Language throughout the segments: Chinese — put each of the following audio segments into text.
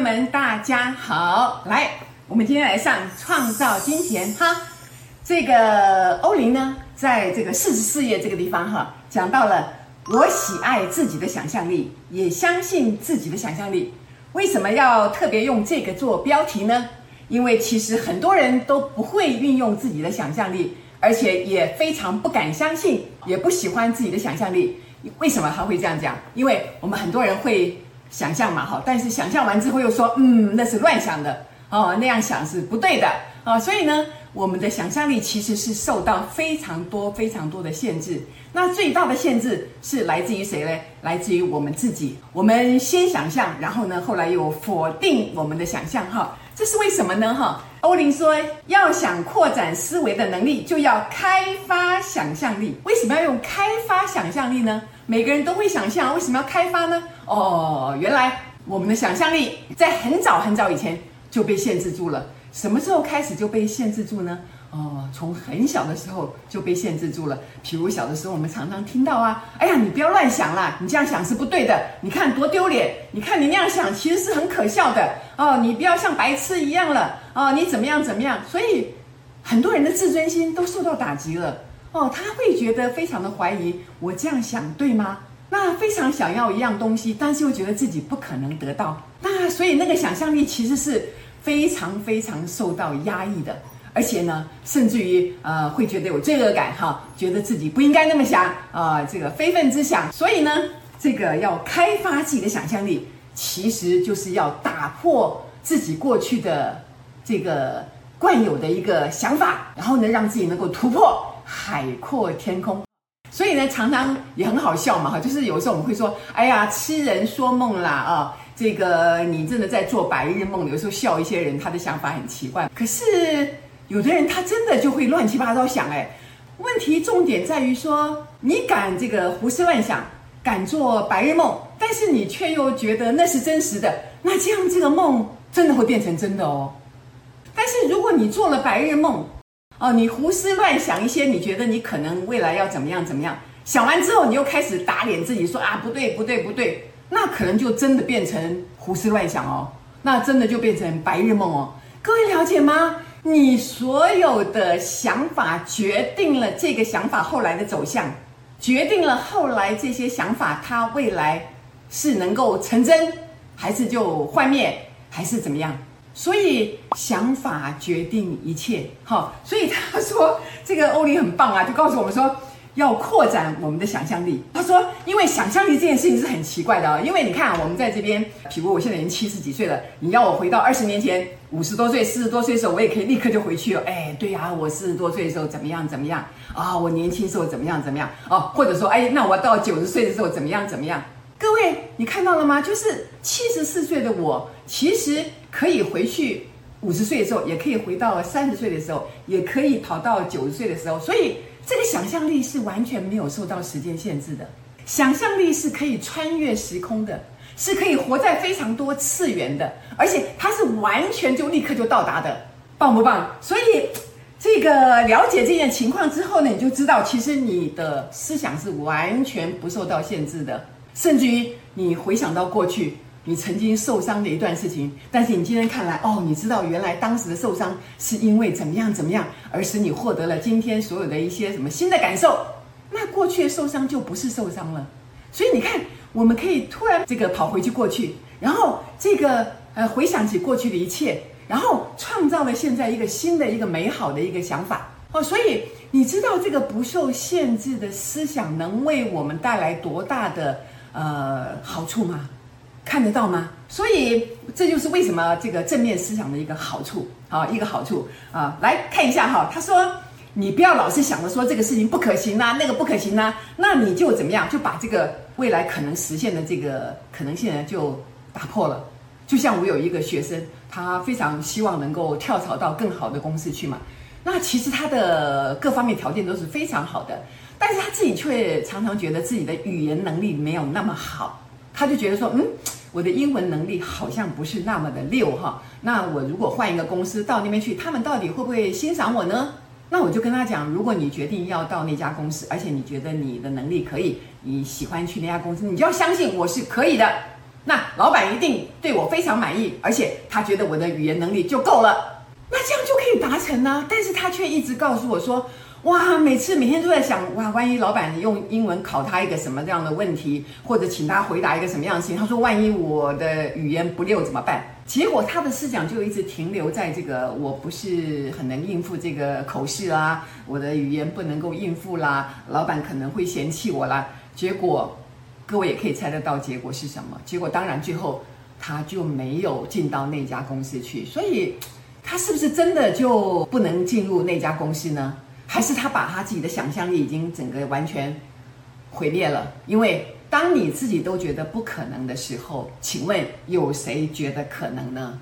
友们，大家好！来，我们今天来上创造金钱哈。这个欧林呢，在这个四十四页这个地方哈，讲到了我喜爱自己的想象力，也相信自己的想象力。为什么要特别用这个做标题呢？因为其实很多人都不会运用自己的想象力，而且也非常不敢相信，也不喜欢自己的想象力。为什么他会这样讲？因为我们很多人会。想象嘛，哈，但是想象完之后又说，嗯，那是乱想的，哦，那样想是不对的，啊，所以呢，我们的想象力其实是受到非常多、非常多的限制。那最大的限制是来自于谁呢？来自于我们自己。我们先想象，然后呢，后来又否定我们的想象，哈，这是为什么呢？哈，欧林说，要想扩展思维的能力，就要开发想象力。为什么要用开发想象力呢？每个人都会想象，为什么要开发呢？哦，原来我们的想象力在很早很早以前就被限制住了。什么时候开始就被限制住呢？哦，从很小的时候就被限制住了。譬如小的时候，我们常常听到啊，哎呀，你不要乱想啦，你这样想是不对的。你看多丢脸！你看你那样想，其实是很可笑的。哦，你不要像白痴一样了。哦，你怎么样怎么样？所以很多人的自尊心都受到打击了。哦，他会觉得非常的怀疑，我这样想对吗？那非常想要一样东西，但是又觉得自己不可能得到，那所以那个想象力其实是非常非常受到压抑的，而且呢，甚至于呃会觉得有罪恶感哈，觉得自己不应该那么想啊，呃，这个非分之想。所以呢，这个要开发自己的想象力，其实就是要打破自己过去的这个惯有的一个想法，然后呢，让自己能够突破。海阔天空，所以呢，常常也很好笑嘛，哈，就是有时候我们会说，哎呀，痴人说梦啦，啊，这个你真的在做白日梦。有时候笑一些人，他的想法很奇怪。可是有的人他真的就会乱七八糟想，哎，问题重点在于说，你敢这个胡思乱想，敢做白日梦，但是你却又觉得那是真实的，那这样这个梦真的会变成真的哦。但是如果你做了白日梦，哦，你胡思乱想一些，你觉得你可能未来要怎么样怎么样？想完之后，你又开始打脸自己，说啊，不对不对不对，那可能就真的变成胡思乱想哦，那真的就变成白日梦哦。各位了解吗？你所有的想法决定了这个想法后来的走向，决定了后来这些想法它未来是能够成真，还是就幻灭，还是怎么样？所以想法决定一切，哈，所以他说这个欧林很棒啊，就告诉我们说要扩展我们的想象力。他说，因为想象力这件事情是很奇怪的啊，因为你看我们在这边，比如我现在已经七十几岁了，你要我回到二十年前五十多岁、四十多岁的时候，我也可以立刻就回去了。哎，对呀，我四十多岁的时候怎么样怎么样啊？我年轻时候怎么样怎么样哦？或者说，哎，那我到九十岁的时候怎么样怎么样？各位，你看到了吗？就是七十四岁的我，其实。可以回去五十岁的时候，也可以回到三十岁的时候，也可以跑到九十岁的时候。所以，这个想象力是完全没有受到时间限制的。想象力是可以穿越时空的，是可以活在非常多次元的，而且它是完全就立刻就到达的，棒不棒？所以，这个了解这件情况之后呢，你就知道，其实你的思想是完全不受到限制的，甚至于你回想到过去。你曾经受伤的一段事情，但是你今天看来，哦，你知道原来当时的受伤是因为怎么样怎么样，而使你获得了今天所有的一些什么新的感受。那过去的受伤就不是受伤了。所以你看，我们可以突然这个跑回去过去，然后这个呃回想起过去的一切，然后创造了现在一个新的一个美好的一个想法。哦，所以你知道这个不受限制的思想能为我们带来多大的呃好处吗？看得到吗？所以这就是为什么这个正面思想的一个好处，好一个好处啊！来看一下哈，他说你不要老是想着说这个事情不可行啊，那个不可行啊，那你就怎么样，就把这个未来可能实现的这个可能性呢就打破了。就像我有一个学生，他非常希望能够跳槽到更好的公司去嘛，那其实他的各方面条件都是非常好的，但是他自己却常常觉得自己的语言能力没有那么好，他就觉得说，嗯。我的英文能力好像不是那么的溜哈，那我如果换一个公司到那边去，他们到底会不会欣赏我呢？那我就跟他讲，如果你决定要到那家公司，而且你觉得你的能力可以，你喜欢去那家公司，你就要相信我是可以的。那老板一定对我非常满意，而且他觉得我的语言能力就够了，那这样就可以达成呢。但是他却一直告诉我说。哇，每次每天都在想，哇，万一老板用英文考他一个什么这样的问题，或者请他回答一个什么样的事情，他说万一我的语言不溜怎么办？结果他的思想就一直停留在这个，我不是很能应付这个口试啦，我的语言不能够应付啦，老板可能会嫌弃我啦。结果各位也可以猜得到结果是什么？结果当然最后他就没有进到那家公司去，所以他是不是真的就不能进入那家公司呢？还是他把他自己的想象力已经整个完全毁灭了？因为当你自己都觉得不可能的时候，请问有谁觉得可能呢？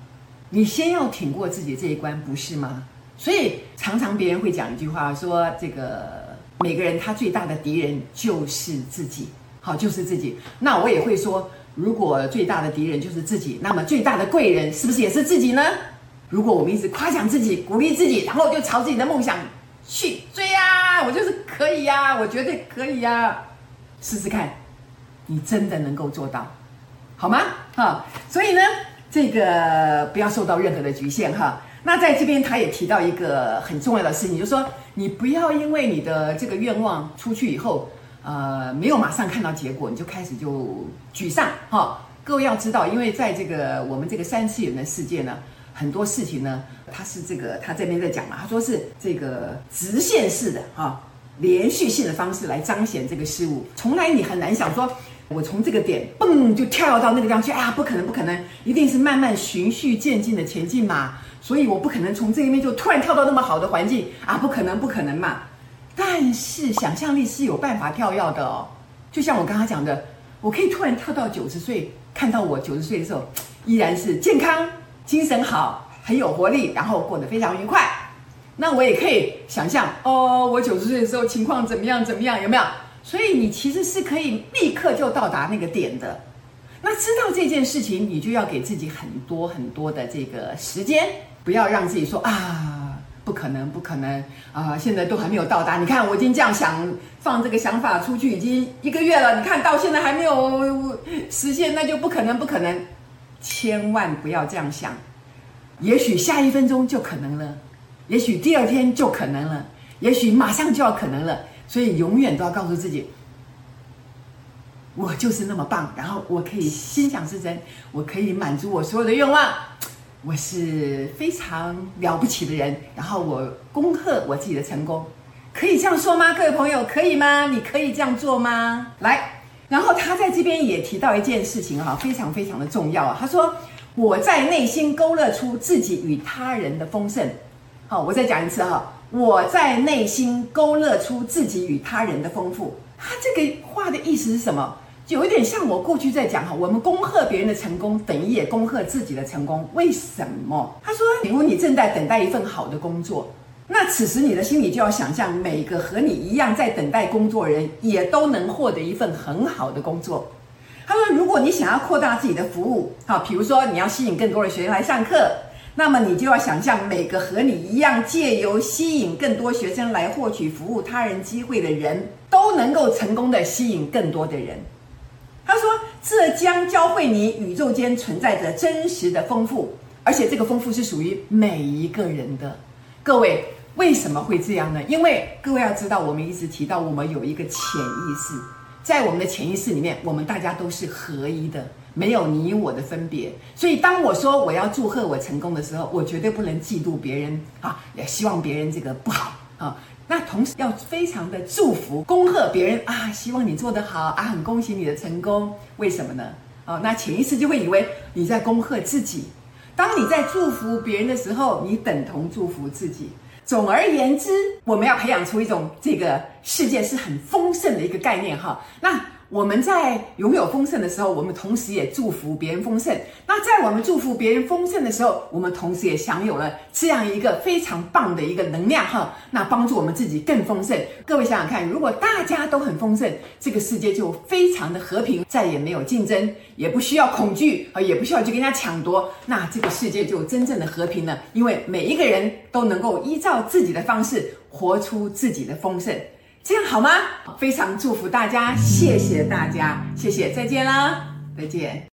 你先要挺过自己这一关，不是吗？所以常常别人会讲一句话，说这个每个人他最大的敌人就是自己，好，就是自己。那我也会说，如果最大的敌人就是自己，那么最大的贵人是不是也是自己呢？如果我们一直夸奖自己、鼓励自己，然后就朝自己的梦想。去追呀！我就是可以呀，我绝对可以呀！试试看，你真的能够做到，好吗？哈，所以呢，这个不要受到任何的局限哈。那在这边他也提到一个很重要的事情，就是说你不要因为你的这个愿望出去以后，呃，没有马上看到结果，你就开始就沮丧哈。各位要知道，因为在这个我们这个三次元的世界呢。很多事情呢，他是这个他这边在讲嘛，他说是这个直线式的哈、啊，连续性的方式来彰显这个事物。从来你很难想说，我从这个点蹦就跳到那个地方去啊，不可能不可能，一定是慢慢循序渐进的前进嘛。所以我不可能从这一面就突然跳到那么好的环境啊，不可能不可能嘛。但是想象力是有办法跳跃的哦，就像我刚刚讲的，我可以突然跳到九十岁，看到我九十岁的时候依然是健康。精神好，很有活力，然后过得非常愉快。那我也可以想象哦，我九十岁的时候情况怎么样？怎么样？有没有？所以你其实是可以立刻就到达那个点的。那知道这件事情，你就要给自己很多很多的这个时间，不要让自己说啊，不可能，不可能啊，现在都还没有到达。你看，我已经这样想，放这个想法出去已经一个月了，你看到现在还没有 实现，那就不可能，不可能。千万不要这样想，也许下一分钟就可能了，也许第二天就可能了，也许马上就要可能了。所以永远都要告诉自己，我就是那么棒，然后我可以心想事成，我可以满足我所有的愿望，我是非常了不起的人。然后我恭贺我自己的成功，可以这样说吗？各位朋友，可以吗？你可以这样做吗？来。然后他在这边也提到一件事情哈，非常非常的重要啊。他说：“我在内心勾勒出自己与他人的丰盛。”好，我再讲一次哈，我在内心勾勒出自己与他人的丰富。他这个话的意思是什么？就有一点像我过去在讲哈，我们恭贺别人的成功，等于也恭贺自己的成功。为什么？他说：“比如你正在等待一份好的工作。”那此时你的心里就要想象，每个和你一样在等待工作人，也都能获得一份很好的工作。他说，如果你想要扩大自己的服务，好，比如说你要吸引更多的学生来上课，那么你就要想象每个和你一样借由吸引更多学生来获取服务他人机会的人，都能够成功的吸引更多的人。他说，这将教会你宇宙间存在着真实的丰富，而且这个丰富是属于每一个人的。各位。为什么会这样呢？因为各位要知道，我们一直提到，我们有一个潜意识，在我们的潜意识里面，我们大家都是合一的，没有你我的分别。所以，当我说我要祝贺我成功的时候，我绝对不能嫉妒别人啊，也希望别人这个不好啊。那同时要非常的祝福、恭贺别人啊，希望你做得好啊，很恭喜你的成功。为什么呢？啊，那潜意识就会以为你在恭贺自己。当你在祝福别人的时候，你等同祝福自己。总而言之，我们要培养出一种这个世界是很丰盛的一个概念哈。那我们在拥有丰盛的时候，我们同时也祝福别人丰盛。那在我们祝福别人丰盛的时候，我们同时也享有了这样一个非常棒的一个能量哈。那帮助我们自己更丰盛。各位想想看，如果大家都很丰盛，这个世界就非常的和平，再也没有竞争，也不需要恐惧啊，也不需要去跟人家抢夺。那这个世界就真正的和平了，因为每一个人都能够依照自己的方式活出自己的丰盛。这样好吗？非常祝福大家，谢谢大家，谢谢，再见啦，再见。